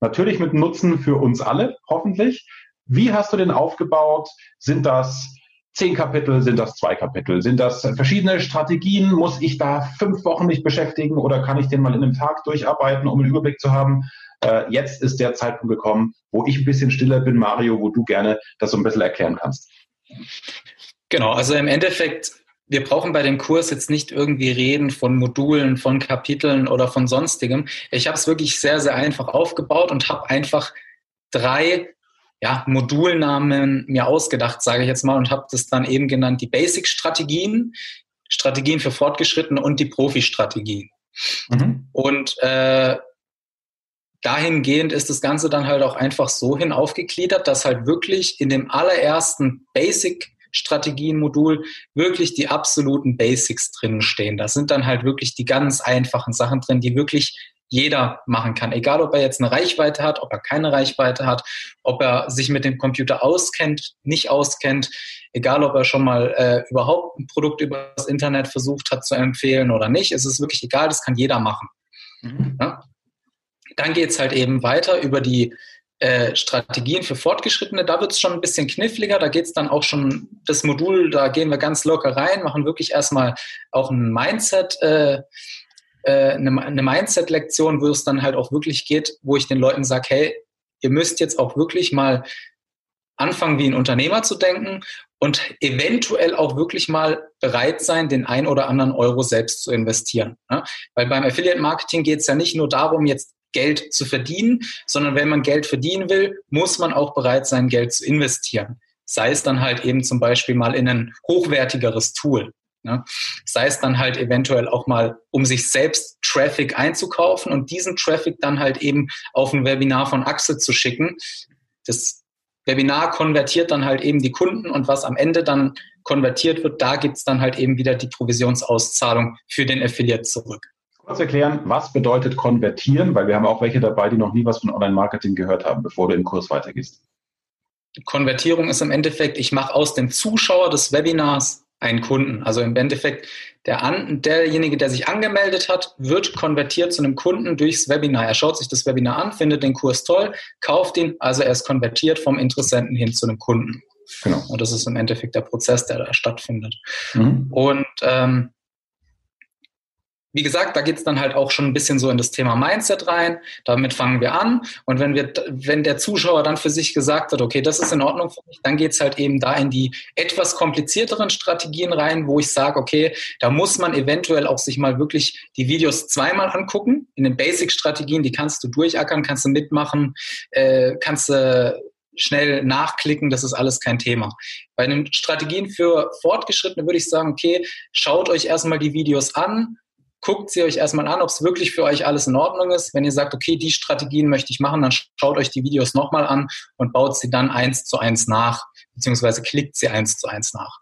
Speaker 1: Natürlich mit Nutzen für uns alle, hoffentlich. Wie hast du den aufgebaut? Sind das zehn Kapitel, sind das zwei Kapitel? Sind das verschiedene Strategien? Muss ich da fünf Wochen mich beschäftigen oder kann ich den mal in einem Tag durcharbeiten, um einen Überblick zu haben? Äh, jetzt ist der Zeitpunkt gekommen, wo ich ein bisschen stiller bin, Mario, wo du gerne das so ein bisschen erklären kannst.
Speaker 4: Genau, also im Endeffekt, wir brauchen bei dem Kurs jetzt nicht irgendwie reden von Modulen, von Kapiteln oder von sonstigem. Ich habe es wirklich sehr, sehr einfach aufgebaut und habe einfach drei ja, Modulnamen mir ausgedacht, sage ich jetzt mal, und habe das dann eben genannt, die Basic-Strategien, Strategien für Fortgeschrittene und die Profi-Strategien. Mhm. Und äh, dahingehend ist das Ganze dann halt auch einfach so hin aufgegliedert, dass halt wirklich in dem allerersten Basic Strategienmodul wirklich die absoluten Basics drin stehen. Da sind dann halt wirklich die ganz einfachen Sachen drin, die wirklich jeder machen kann. Egal, ob er jetzt eine Reichweite hat, ob er keine Reichweite hat, ob er sich mit dem Computer auskennt, nicht auskennt, egal, ob er schon mal äh, überhaupt ein Produkt über das Internet versucht hat zu empfehlen oder nicht. Es ist wirklich egal, das kann jeder machen. Mhm. Ja? Dann geht es halt eben weiter über die äh, Strategien für Fortgeschrittene. Da wird es schon ein bisschen kniffliger. Da geht es dann auch schon, das Modul, da gehen wir ganz locker rein, machen wirklich erstmal auch ein Mindset. Äh, äh eine, eine Mindset-Lektion, wo es dann halt auch wirklich geht, wo ich den Leuten sage, hey, ihr müsst jetzt auch wirklich mal anfangen, wie ein Unternehmer zu denken und eventuell auch wirklich mal bereit sein, den ein oder anderen Euro selbst zu investieren. Ja? Weil beim Affiliate Marketing geht es ja nicht nur darum, jetzt Geld zu verdienen, sondern wenn man Geld verdienen will, muss man auch bereit sein, Geld zu investieren. Sei es dann halt eben zum Beispiel mal in ein hochwertigeres Tool. Ne? Sei es dann halt eventuell auch mal, um sich selbst Traffic einzukaufen und diesen Traffic dann halt eben auf ein Webinar von Axel zu schicken. Das Webinar konvertiert dann halt eben die Kunden und was am Ende dann konvertiert wird, da gibt es dann halt eben wieder die Provisionsauszahlung für den Affiliate zurück
Speaker 1: kurz erklären, was bedeutet konvertieren, weil wir haben auch welche dabei, die noch nie was von Online-Marketing gehört haben, bevor du im Kurs weitergehst.
Speaker 4: Konvertierung ist im Endeffekt, ich mache aus dem Zuschauer des Webinars einen Kunden. Also im Endeffekt, der an, derjenige, der sich angemeldet hat, wird konvertiert zu einem Kunden durchs Webinar. Er schaut sich das Webinar an, findet den Kurs toll, kauft ihn, also er ist konvertiert vom Interessenten hin zu einem Kunden. Genau. Und das ist im Endeffekt der Prozess, der da stattfindet. Mhm. Und ähm, wie gesagt, da geht's dann halt auch schon ein bisschen so in das Thema Mindset rein. Damit fangen wir an. Und wenn wir, wenn der Zuschauer dann für sich gesagt hat, okay, das ist in Ordnung für mich, dann geht's halt eben da in die etwas komplizierteren Strategien rein, wo ich sage, okay, da muss man eventuell auch sich mal wirklich die Videos zweimal angucken. In den Basic-Strategien, die kannst du durchackern, kannst du mitmachen, äh, kannst du schnell nachklicken, das ist alles kein Thema. Bei den Strategien für Fortgeschrittene würde ich sagen, okay, schaut euch erstmal die Videos an, guckt sie euch erstmal an, ob es wirklich für euch alles in Ordnung ist. Wenn ihr sagt, okay, die Strategien möchte ich machen, dann schaut euch die Videos nochmal an und baut sie dann eins zu eins nach, beziehungsweise klickt sie eins zu eins nach.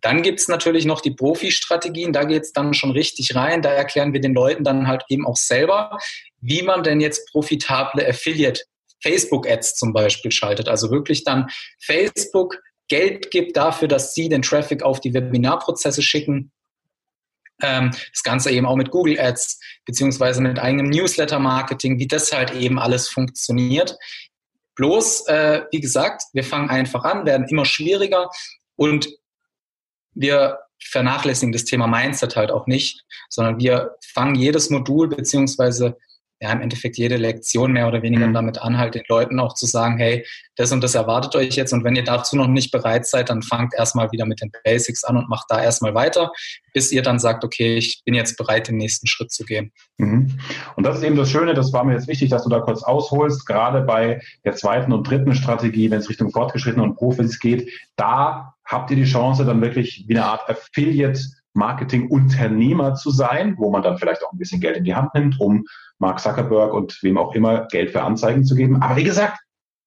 Speaker 4: Dann gibt's natürlich noch die Profi-Strategien, da geht's dann schon richtig rein. Da erklären wir den Leuten dann halt eben auch selber, wie man denn jetzt profitable Affiliate Facebook-Ads zum Beispiel schaltet. Also wirklich dann Facebook Geld gibt dafür, dass sie den Traffic auf die Webinarprozesse schicken das Ganze eben auch mit Google Ads beziehungsweise mit eigenem Newsletter-Marketing, wie das halt eben alles funktioniert. Bloß, äh, wie gesagt, wir fangen einfach an, werden immer schwieriger und wir vernachlässigen das Thema Mindset halt auch nicht, sondern wir fangen jedes Modul beziehungsweise ja, im Endeffekt jede Lektion mehr oder weniger mhm. damit an, halt den Leuten auch zu sagen, hey, das und das erwartet euch jetzt und wenn ihr dazu noch nicht bereit seid, dann fangt erstmal wieder mit den Basics an und macht da erstmal weiter, bis ihr dann sagt, okay, ich bin jetzt bereit, den nächsten Schritt zu gehen.
Speaker 1: Mhm. Und das ist eben das Schöne, das war mir jetzt wichtig, dass du da kurz ausholst, gerade bei der zweiten und dritten Strategie, wenn es Richtung Fortgeschrittene und Profis geht, da habt ihr die Chance, dann wirklich wie eine Art Affiliate Marketing-Unternehmer zu sein, wo man dann vielleicht auch ein bisschen Geld in die Hand nimmt, um Mark Zuckerberg und wem auch immer Geld für Anzeigen zu geben. Aber wie gesagt,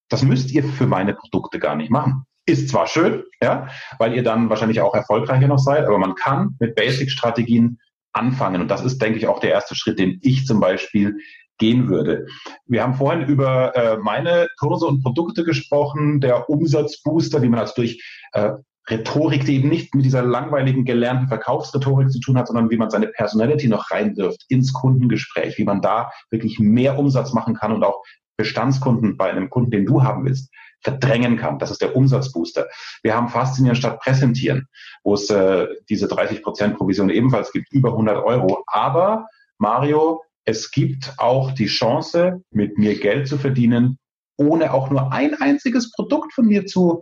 Speaker 1: das müsst ihr für meine Produkte gar nicht machen. Ist zwar schön, ja, weil ihr dann wahrscheinlich auch erfolgreicher noch seid, aber man kann mit Basic-Strategien anfangen. Und das ist, denke ich, auch der erste Schritt, den ich zum Beispiel gehen würde. Wir haben vorhin über äh, meine Kurse und Produkte gesprochen, der Umsatzbooster, wie man also durch äh, Rhetorik, die eben nicht mit dieser langweiligen gelernten Verkaufsrhetorik zu tun hat, sondern wie man seine Personality noch reinwirft ins Kundengespräch, wie man da wirklich mehr Umsatz machen kann und auch Bestandskunden bei einem Kunden, den du haben willst, verdrängen kann. Das ist der Umsatzbooster. Wir haben Faszinieren statt Präsentieren, wo es äh, diese 30 Prozent Provision ebenfalls gibt, über 100 Euro. Aber Mario, es gibt auch die Chance, mit mir Geld zu verdienen, ohne auch nur ein einziges Produkt von mir zu,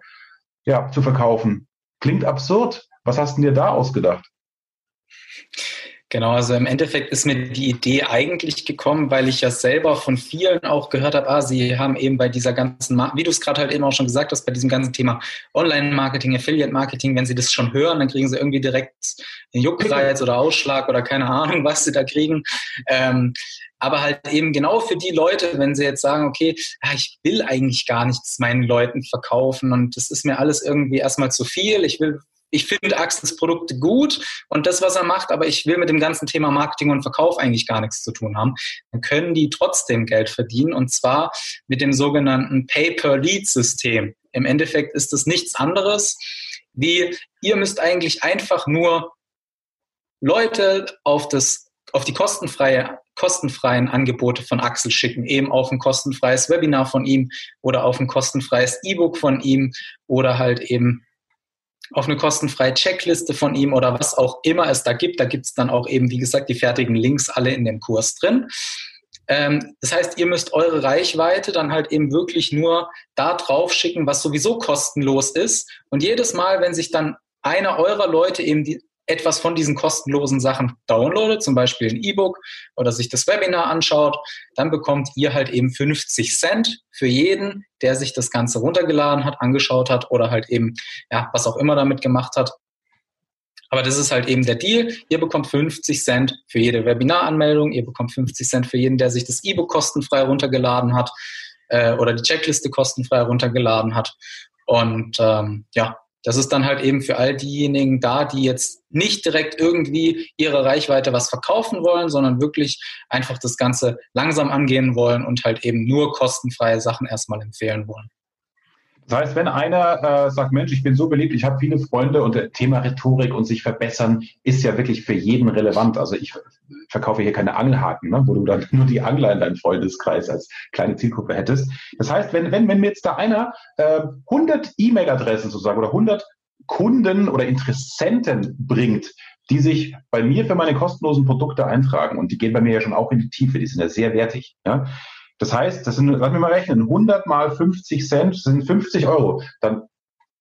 Speaker 1: ja, zu verkaufen. Klingt absurd. Was hast du dir da ausgedacht?
Speaker 4: Genau, also im Endeffekt ist mir die Idee eigentlich gekommen, weil ich ja selber von vielen auch gehört habe, ah, sie haben eben bei dieser ganzen, wie du es gerade halt eben auch schon gesagt hast, bei diesem ganzen Thema Online-Marketing, Affiliate-Marketing, wenn sie das schon hören, dann kriegen sie irgendwie direkt einen Juckreiz oder Ausschlag oder keine Ahnung, was sie da kriegen. Ähm, aber halt eben genau für die Leute, wenn sie jetzt sagen, okay, ja, ich will eigentlich gar nichts meinen Leuten verkaufen und das ist mir alles irgendwie erstmal zu viel. Ich will ich finde Axels Produkte gut und das, was er macht, aber ich will mit dem ganzen Thema Marketing und Verkauf eigentlich gar nichts zu tun haben, dann können die trotzdem Geld verdienen und zwar mit dem sogenannten Pay-per-Lead-System. Im Endeffekt ist das nichts anderes wie, ihr müsst eigentlich einfach nur Leute auf das auf die kostenfreie, kostenfreien Angebote von Axel schicken, eben auf ein kostenfreies Webinar von ihm oder auf ein kostenfreies E-Book von ihm oder halt eben auf eine kostenfreie Checkliste von ihm oder was auch immer es da gibt. Da gibt es dann auch eben, wie gesagt, die fertigen Links alle in dem Kurs drin. Ähm, das heißt, ihr müsst eure Reichweite dann halt eben wirklich nur da drauf schicken, was sowieso kostenlos ist. Und jedes Mal, wenn sich dann einer eurer Leute eben die, etwas von diesen kostenlosen Sachen downloadet, zum Beispiel ein E-Book oder sich das Webinar anschaut, dann bekommt ihr halt eben 50 Cent für jeden, der sich das Ganze runtergeladen hat, angeschaut hat oder halt eben, ja, was auch immer damit gemacht hat. Aber das ist halt eben der Deal. Ihr bekommt 50 Cent für jede Webinaranmeldung, ihr bekommt 50 Cent für jeden, der sich das E-Book kostenfrei runtergeladen hat äh, oder die Checkliste kostenfrei runtergeladen hat. Und ähm, ja, das ist dann halt eben für all diejenigen da, die jetzt nicht direkt irgendwie ihre Reichweite was verkaufen wollen, sondern wirklich einfach das Ganze langsam angehen wollen und halt eben nur kostenfreie Sachen erstmal empfehlen wollen.
Speaker 1: Das heißt, wenn einer äh, sagt, Mensch, ich bin so beliebt, ich habe viele Freunde und das Thema Rhetorik und sich verbessern ist ja wirklich für jeden relevant. Also ich verkaufe hier keine Angelhaken, ne, wo du dann nur die Angler in deinem Freundeskreis als kleine Zielgruppe hättest. Das heißt, wenn, wenn, wenn mir jetzt da einer äh, 100 E-Mail-Adressen sozusagen oder 100 Kunden oder Interessenten bringt, die sich bei mir für meine kostenlosen Produkte eintragen und die gehen bei mir ja schon auch in die Tiefe, die sind ja sehr wertig. Ja? Das heißt, das sind, lass mich mal rechnen, 100 mal 50 Cent sind 50 Euro. Dann,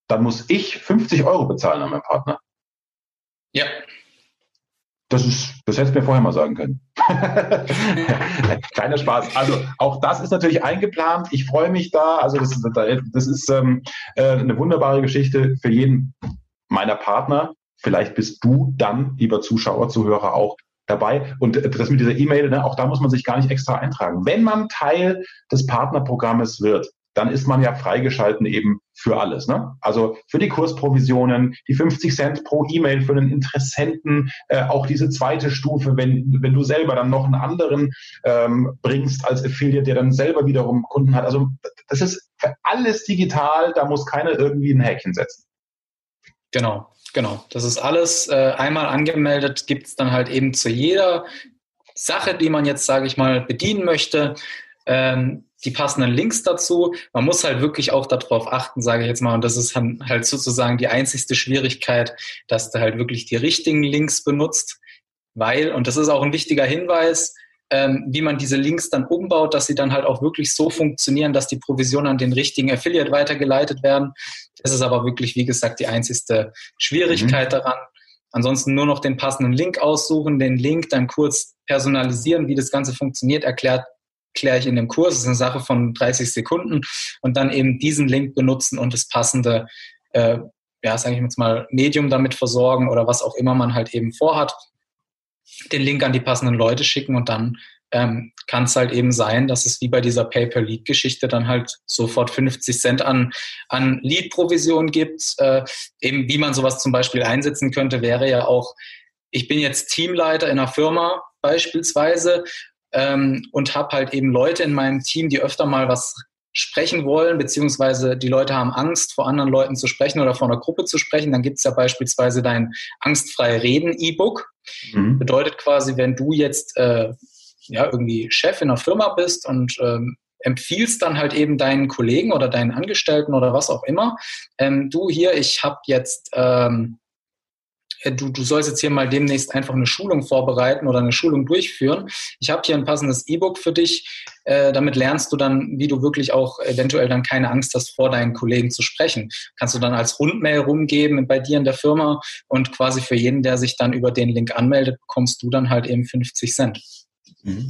Speaker 1: dann muss ich 50 Euro bezahlen an meinen Partner.
Speaker 4: Ja.
Speaker 1: Das ist, das hättest du mir vorher mal sagen können. Kleiner Spaß. Also auch das ist natürlich eingeplant. Ich freue mich da. Also das, das ist ähm, äh, eine wunderbare Geschichte für jeden meiner Partner. Vielleicht bist du dann, lieber Zuschauer, Zuhörer, auch dabei. Und das mit dieser E-Mail, ne, auch da muss man sich gar nicht extra eintragen. Wenn man Teil des Partnerprogrammes wird, dann ist man ja freigeschalten eben für alles. Ne? Also für die Kursprovisionen, die 50 Cent pro E-Mail für einen Interessenten, äh, auch diese zweite Stufe, wenn, wenn du selber dann noch einen anderen ähm, bringst als Affiliate, der dann selber wiederum Kunden hat. Also das ist für alles digital, da muss keiner irgendwie ein Häkchen setzen.
Speaker 4: Genau. Genau, das ist alles äh, einmal angemeldet, gibt es dann halt eben zu jeder Sache, die man jetzt, sage ich mal, bedienen möchte, ähm, die passenden Links dazu. Man muss halt wirklich auch darauf achten, sage ich jetzt mal, und das ist halt sozusagen die einzigste Schwierigkeit, dass du halt wirklich die richtigen Links benutzt, weil, und das ist auch ein wichtiger Hinweis, ähm, wie man diese Links dann umbaut, dass sie dann halt auch wirklich so funktionieren, dass die Provisionen an den richtigen Affiliate weitergeleitet werden. Das ist aber wirklich, wie gesagt, die einzigste Schwierigkeit mhm. daran. Ansonsten nur noch den passenden Link aussuchen, den Link dann kurz personalisieren, wie das Ganze funktioniert, erklärt kläre ich in dem Kurs. Das ist eine Sache von 30 Sekunden und dann eben diesen Link benutzen und das passende, äh, ja, sage ich jetzt mal, Medium damit versorgen oder was auch immer man halt eben vorhat den Link an die passenden Leute schicken und dann ähm, kann es halt eben sein, dass es wie bei dieser Pay-per-Lead-Geschichte dann halt sofort 50 Cent an, an Lead-Provision gibt. Äh, eben wie man sowas zum Beispiel einsetzen könnte, wäre ja auch, ich bin jetzt Teamleiter in einer Firma beispielsweise ähm, und habe halt eben Leute in meinem Team, die öfter mal was sprechen wollen, beziehungsweise die Leute haben Angst, vor anderen Leuten zu sprechen oder vor einer Gruppe zu sprechen, dann gibt es ja beispielsweise dein angstfreie Reden E-Book. Mhm. Bedeutet quasi, wenn du jetzt äh, ja irgendwie Chef in einer Firma bist und ähm, empfiehlst dann halt eben deinen Kollegen oder deinen Angestellten oder was auch immer, ähm, du hier, ich habe jetzt ähm, äh, du, du sollst jetzt hier mal demnächst einfach eine Schulung vorbereiten oder eine Schulung durchführen. Ich habe hier ein passendes E-Book für dich. Äh, damit lernst du dann, wie du wirklich auch eventuell dann keine Angst hast, vor deinen Kollegen zu sprechen. Kannst du dann als Rundmail rumgeben bei dir in der Firma und quasi für jeden, der sich dann über den Link anmeldet, bekommst du dann halt eben 50 Cent.
Speaker 1: Mhm.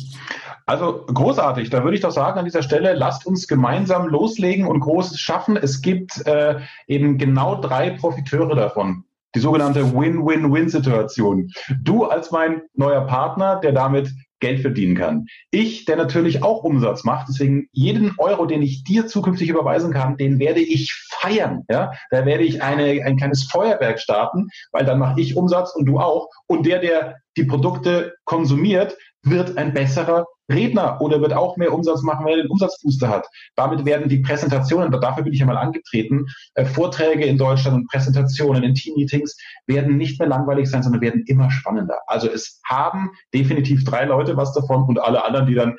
Speaker 1: Also großartig, da würde ich doch sagen an dieser Stelle, lasst uns gemeinsam loslegen und Großes schaffen. Es gibt äh, eben genau drei Profiteure davon die sogenannte Win-Win-Win-Situation. Du als mein neuer Partner, der damit Geld verdienen kann. Ich, der natürlich auch Umsatz macht, deswegen jeden Euro, den ich dir zukünftig überweisen kann, den werde ich feiern. Ja? Da werde ich eine, ein kleines Feuerwerk starten, weil dann mache ich Umsatz und du auch. Und der, der die Produkte konsumiert, wird ein besserer Redner oder wird auch mehr Umsatz machen, weil er den Umsatzbooster hat. Damit werden die Präsentationen, dafür bin ich einmal angetreten, äh, Vorträge in Deutschland und Präsentationen in Team-Meetings werden nicht mehr langweilig sein, sondern werden immer spannender. Also es haben definitiv drei Leute was davon und alle anderen, die dann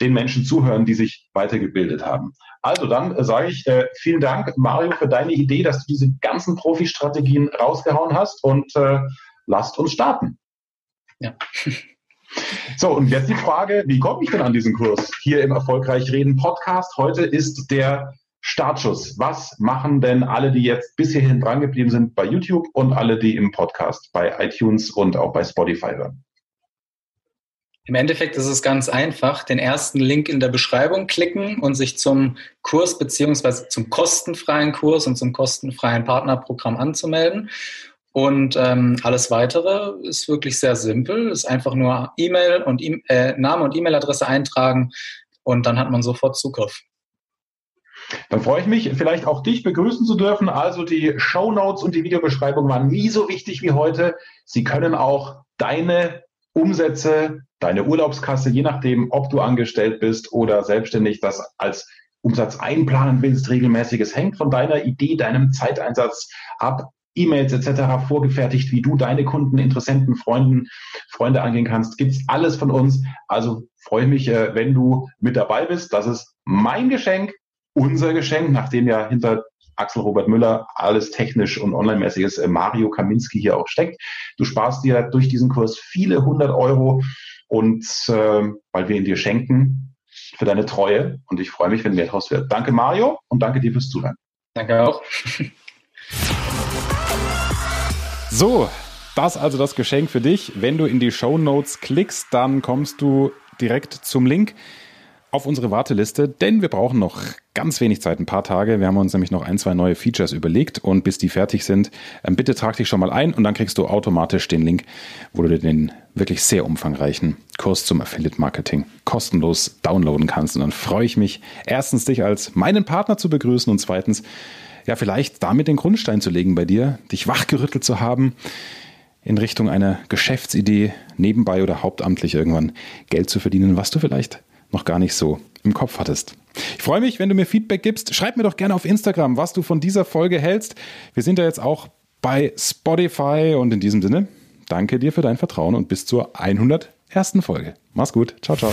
Speaker 1: den Menschen zuhören, die sich weitergebildet haben. Also dann äh, sage ich äh, vielen Dank, Mario, für deine Idee, dass du diese ganzen Profi-Strategien rausgehauen hast und äh, lasst uns starten. Ja. So, und jetzt die Frage, wie komme ich denn an diesen Kurs hier im Erfolgreich Reden Podcast? Heute ist der Startschuss. Was machen denn alle, die jetzt bis hierhin dran geblieben sind bei YouTube und alle, die im Podcast bei iTunes und auch bei Spotify hören?
Speaker 4: Im Endeffekt ist es ganz einfach. Den ersten Link in der Beschreibung klicken und sich zum Kurs beziehungsweise zum kostenfreien Kurs und zum kostenfreien Partnerprogramm anzumelden. Und ähm, alles weitere ist wirklich sehr simpel. Ist einfach nur E-Mail und e äh, Name und E-Mail-Adresse eintragen und dann hat man sofort Zugriff.
Speaker 1: Dann freue ich mich, vielleicht auch dich begrüßen zu dürfen. Also die Show Notes und die Videobeschreibung waren nie so wichtig wie heute. Sie können auch deine Umsätze, deine Urlaubskasse, je nachdem, ob du angestellt bist oder selbstständig, das als Umsatz einplanen willst, regelmäßiges hängt von deiner Idee, deinem Zeiteinsatz ab. E-Mails etc. vorgefertigt, wie du deine Kunden, Interessenten, Freunden, Freunde angehen kannst. Gibt's alles von uns. Also freue mich, äh, wenn du mit dabei bist. Das ist mein Geschenk, unser Geschenk, nachdem ja hinter Axel Robert Müller alles technisch und online-mäßiges äh, Mario Kaminski hier auch steckt. Du sparst dir durch diesen Kurs viele hundert Euro und äh, weil wir ihn dir schenken für deine Treue und ich freue mich, wenn mehr draus wird. Danke Mario und danke dir fürs Zuhören.
Speaker 4: Danke auch.
Speaker 5: So, das also das Geschenk für dich. Wenn du in die Show Notes klickst, dann kommst du direkt zum Link auf unsere Warteliste, denn wir brauchen noch ganz wenig Zeit, ein paar Tage. Wir haben uns nämlich noch ein, zwei neue Features überlegt und bis die fertig sind, ähm, bitte trag dich schon mal ein und dann kriegst du automatisch den Link, wo du den wirklich sehr umfangreichen Kurs zum Affiliate Marketing kostenlos downloaden kannst. Und dann freue ich mich, erstens dich als meinen Partner zu begrüßen und zweitens ja, vielleicht damit den Grundstein zu legen bei dir, dich wachgerüttelt zu haben in Richtung einer Geschäftsidee, nebenbei oder hauptamtlich irgendwann Geld zu verdienen, was du vielleicht noch gar nicht so im Kopf hattest. Ich freue mich, wenn du mir Feedback gibst. Schreib mir doch gerne auf Instagram, was du von dieser Folge hältst. Wir sind ja jetzt auch bei Spotify und in diesem Sinne, danke dir für dein Vertrauen und bis zur 101. Folge. Mach's gut. Ciao, ciao.